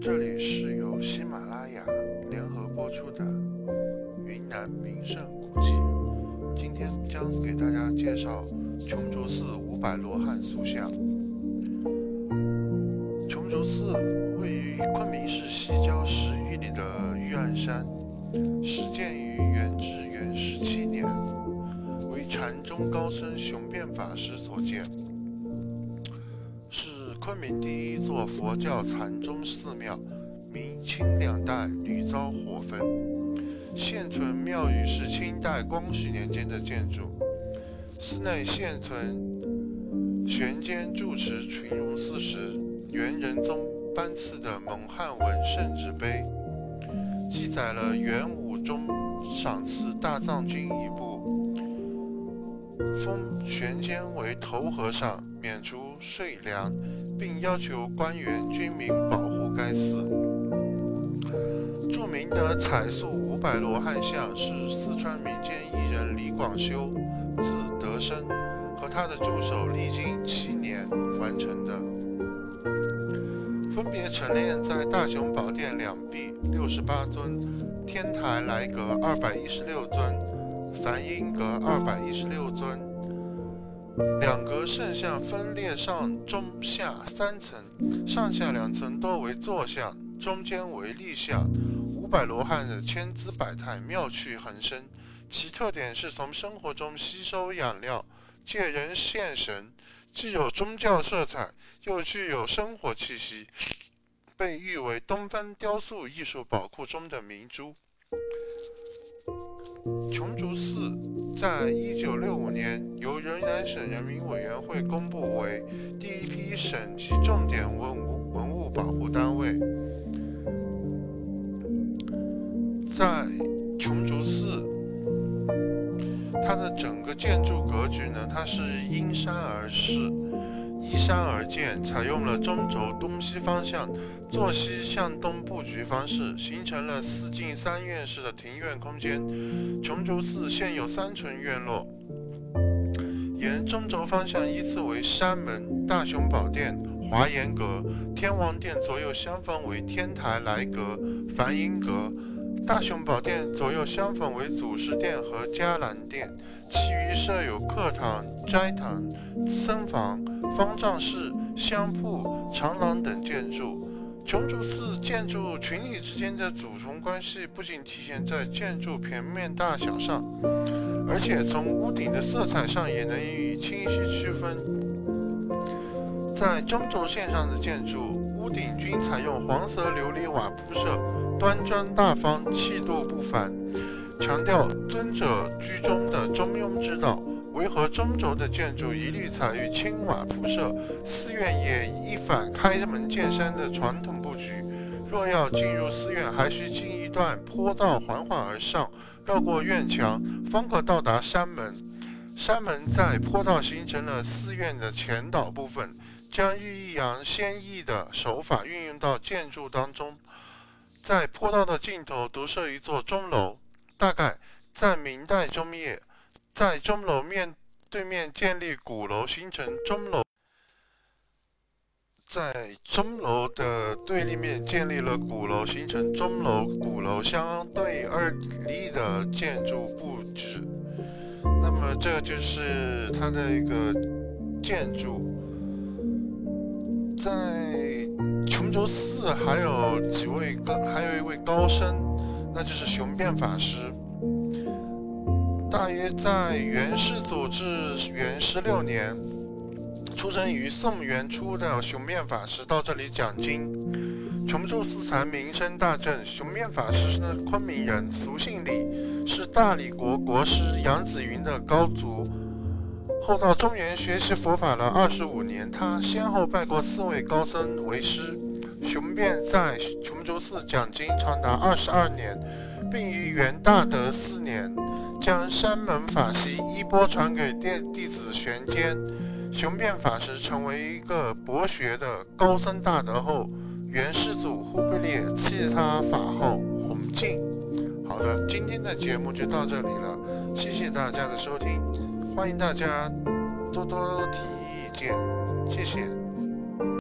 这里是由喜马拉雅联合播出的云南名胜古迹。今天将给大家介绍琼竹寺五百罗汉塑像。琼竹寺位于昆明市西郊十余里的玉案山，始建于元至元十七年，为禅宗高僧雄辩法师所建。昆明第一座佛教禅宗寺庙，明清两代屡遭火焚。现存庙宇是清代光绪年间的建筑，寺内现存玄间住持群荣寺时元仁宗颁赐的蒙汉文圣旨碑，记载了元武宗赏赐大藏经一部，封玄间为头和尚，免除税粮。并要求官员军民保护该寺。著名的彩塑五百罗汉像是四川民间艺人李广修，字德生，和他的助手历经七年完成的，分别陈列在大雄宝殿两壁六十八尊，天台来阁二百一十六尊，梵音阁二百一十六尊。两格圣像分列上中下三层，上下两层多为坐像，中间为立像。五百罗汉的千姿百态，妙趣横生。其特点是从生活中吸收养料，借人现神，既有宗教色彩，又具有生活气息，被誉为东方雕塑艺术宝库中的明珠。琼竹寺在一九六五年由云南省人民委员会公布为第一批省级重点文物文物保护单位。在琼竹寺，它的整个建筑格局呢，它是因山而势。依山而建，采用了中轴东西方向、坐西向东布局方式，形成了四进三院式的庭院空间。琼竹寺现有三重院落，沿中轴方向依次为山门、大雄宝殿、华严阁、天王殿，左右相逢为天台来阁、梵音阁。大雄宝殿左右相逢为祖师殿和伽蓝殿，其余设有课堂、斋堂、僧房、方丈室、香铺、长廊等建筑。琼竹寺建筑群体之间的主从关系不仅体现在建筑平面大小上，而且从屋顶的色彩上也能予以清晰区分。在中轴线上的建筑，屋顶均采用黄色琉璃瓦铺设。端庄大方，气度不凡，强调尊者居中的中庸之道。维和中轴的建筑一律采用青瓦铺设，寺院也一反开门见山的传统布局。若要进入寺院，还需经一段坡道，缓缓而上，绕过院墙，方可到达山门。山门在坡道形成了寺院的前导部分，将寓扬先抑的手法运用到建筑当中。在坡道的尽头独设一座钟楼，大概在明代中叶，在钟楼面对面建立鼓楼，形成钟楼。在钟楼的对立面建立了鼓楼，形成钟楼鼓楼相对而立的建筑布置。那么，这就是它的一个建筑，在。周四还有几位高，还有一位高僧，那就是雄辩法师。大约在元世祖至元十六年，出生于宋元初的雄辩法师到这里讲经。琼州寺才名声大振。雄辩法师是昆明人，俗姓李，是大理国国师杨子云的高祖。后到中原学习佛法了二十五年，他先后拜过四位高僧为师。雄辩在琼州寺讲经长达二十二年，并于元大德四年将山门法席衣钵传给弟弟子玄坚。雄辩法师成为一个博学的高僧大德后，元世祖忽必烈赐他法号弘敬。好的，今天的节目就到这里了，谢谢大家的收听，欢迎大家多多提意见，谢谢。